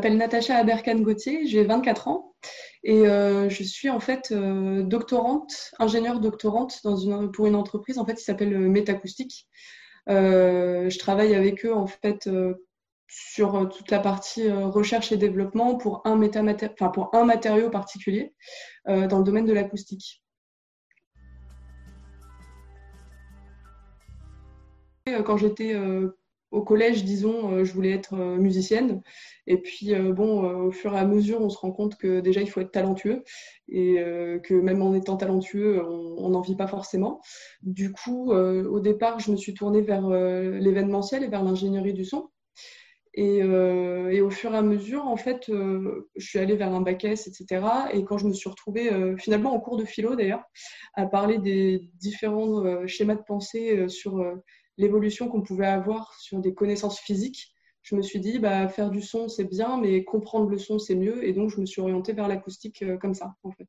m'appelle Natacha Aberkan-Gauthier, j'ai 24 ans et euh, je suis en fait euh, doctorante, ingénieure doctorante dans une, pour une entreprise en fait qui s'appelle Métacoustique. je travaille avec eux en fait sur toute la partie recherche et développement pour un, enfin, pour un matériau particulier dans le domaine de l'acoustique. Quand j'étais au collège, disons, euh, je voulais être euh, musicienne. Et puis, euh, bon, au fur et à mesure, on se rend compte que déjà, il faut être talentueux et que même en étant talentueux, on n'en vit pas forcément. Du coup, au départ, je me suis tournée vers l'événementiel et vers l'ingénierie du son. Et, au fur et à mesure, en fait, je suis allée vers un bac S, etc. Et quand je me suis retrouvée, finalement en cours de philo d'ailleurs, à parler des différents schémas de pensée sur l'évolution qu'on pouvait avoir sur des connaissances physiques, je me suis dit, bah, faire du son, c'est bien, mais comprendre le son, c'est mieux. Et donc, je me suis orientée vers l'acoustique euh, comme ça, en fait.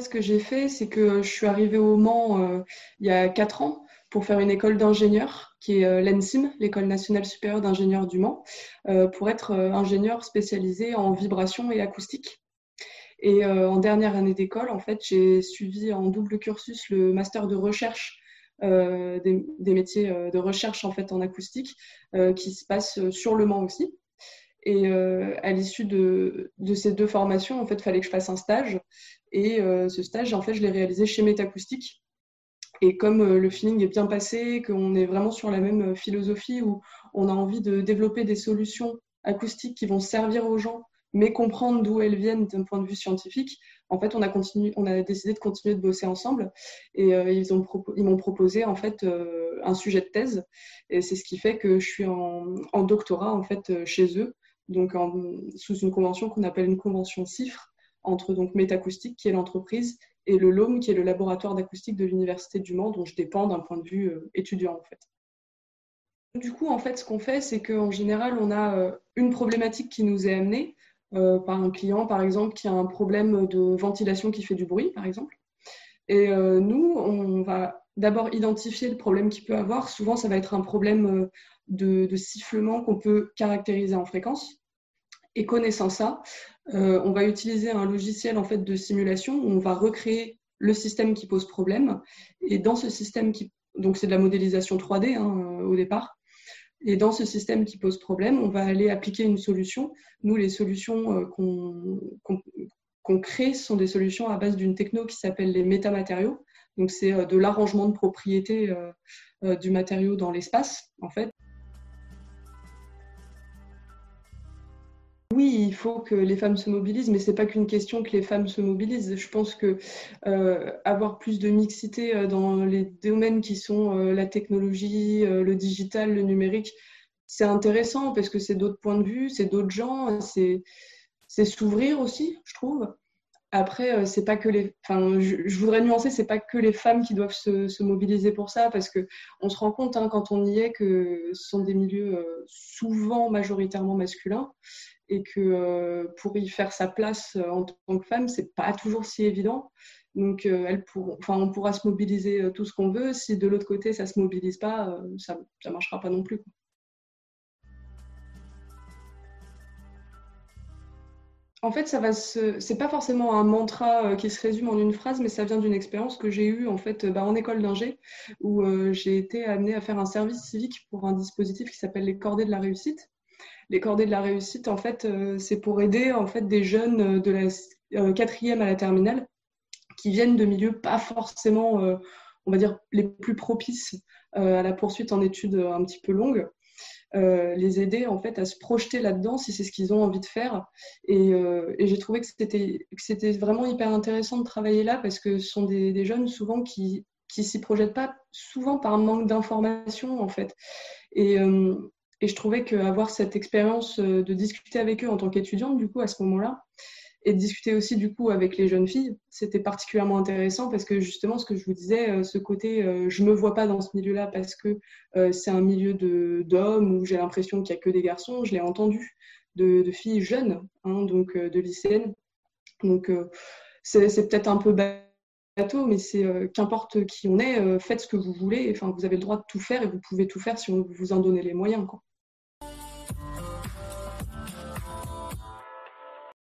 Ce que j'ai fait, c'est que je suis arrivée au Mans euh, il y a quatre ans pour faire une école d'ingénieur, qui est euh, l'ENSIM, l'École nationale supérieure d'ingénieurs du Mans, pour être ingénieur spécialisé en vibration et acoustique. Et en dernière année d'école, en fait, j'ai suivi en double cursus le master de recherche euh, des, métiers euh, de recherche en fait en acoustique euh, qui se passent sur le Mans aussi. Et à l'issue de, ces deux formations, en fait, il fallait que je fasse un stage. Et ce stage, en fait, je l'ai réalisé chez Métacoustique. Et comme le feeling est bien passé, qu'on est vraiment sur la même philosophie où on a envie de développer des solutions acoustiques qui vont servir aux gens, mais comprendre d'où elles viennent d'un point de vue scientifique, en fait, on a, continué, on a décidé de continuer de bosser ensemble. Et euh, ils m'ont proposé en fait euh, un sujet de thèse. Et c'est ce qui fait que je suis en, doctorat en fait euh, chez eux, donc sous une convention qu'on appelle une convention CIFRE entre donc Métacoustique qui est l'entreprise et le LOM qui est le laboratoire d'acoustique de l'université du Mans dont je dépends d'un point de vue étudiant en fait. Du coup, en fait, ce qu'on fait, c'est qu'en général, on a une problématique qui nous est amenée, euh, par un client, par exemple, qui a un problème de ventilation qui fait du bruit, par exemple. Et euh, nous, on va d'abord identifier le problème qu'il peut avoir. Souvent, ça va être un problème euh, de, sifflement qu'on peut caractériser en fréquence. Et connaissant ça, on va utiliser un logiciel en fait de simulation où on va recréer le système qui pose problème. Et dans ce système qui donc c'est de la modélisation 3D hein, au départ. Et dans ce système qui pose problème, on va aller appliquer une solution. Nous, les solutions euh, qu'on crée sont des solutions à base d'une techno qui s'appelle les métamatériaux. Donc, c'est euh, de l'arrangement de propriétés euh, du matériau dans l'espace, en fait. Oui, il faut que les femmes se mobilisent, mais ce n'est pas qu'une question que les femmes se mobilisent. Je pense que euh, avoir plus de mixité euh, dans les domaines qui sont euh, la technologie, le digital, le numérique, c'est intéressant parce que c'est d'autres points de vue, c'est d'autres gens, c'est s'ouvrir aussi, je trouve. Après, c'est pas que les. Enfin, je, voudrais nuancer, c'est pas que les femmes qui doivent se, mobiliser pour ça, parce que on se rend compte hein, quand on y est que ce sont des milieux souvent majoritairement masculins et que euh, pour y faire sa place euh, en tant que femme, c'est pas toujours si évident. Donc, euh, elle enfin, on pourra se mobiliser tout ce qu'on veut. Si de l'autre côté, ça se mobilise pas, ça ne marchera pas non plus. En fait, ça va c'est pas forcément un mantra qui se résume en une phrase, mais ça vient d'une expérience que j'ai eue en fait bah, en école d'ingé, où j'ai été amenée à faire un service civique pour un dispositif qui s'appelle les cordées de la réussite les cordées de la réussite, en fait, euh, c'est pour aider en fait des jeunes euh, de la euh, quatrième à la terminale qui viennent de milieux pas forcément, on va dire, les plus propices à la poursuite en études un petit peu longues. Les aider en fait à se projeter là-dedans si c'est ce qu'ils ont envie de faire. Et, j'ai trouvé que c'était vraiment hyper intéressant de travailler là parce que ce sont des, jeunes souvent qui qui s'y projettent pas, souvent par manque d'information en fait. Et, et je trouvais qu'avoir cette expérience euh, de discuter avec eux en tant qu'étudiante, du coup, à ce moment-là, et de discuter aussi, du coup, avec les jeunes filles, c'était particulièrement intéressant parce que justement, ce que je vous disais, euh, ce côté, euh, je me vois pas dans ce milieu-là parce que c'est un milieu d'hommes où j'ai l'impression qu'il n'y a que des garçons, je l'ai entendu de, filles jeunes, hein, donc de lycéennes. Donc, c'est peut-être un peu bateau, mais c'est qu'importe qui on est, faites ce que vous voulez. Enfin, vous avez le droit de tout faire et vous pouvez tout faire si on vous en donnez les moyens. Quoi.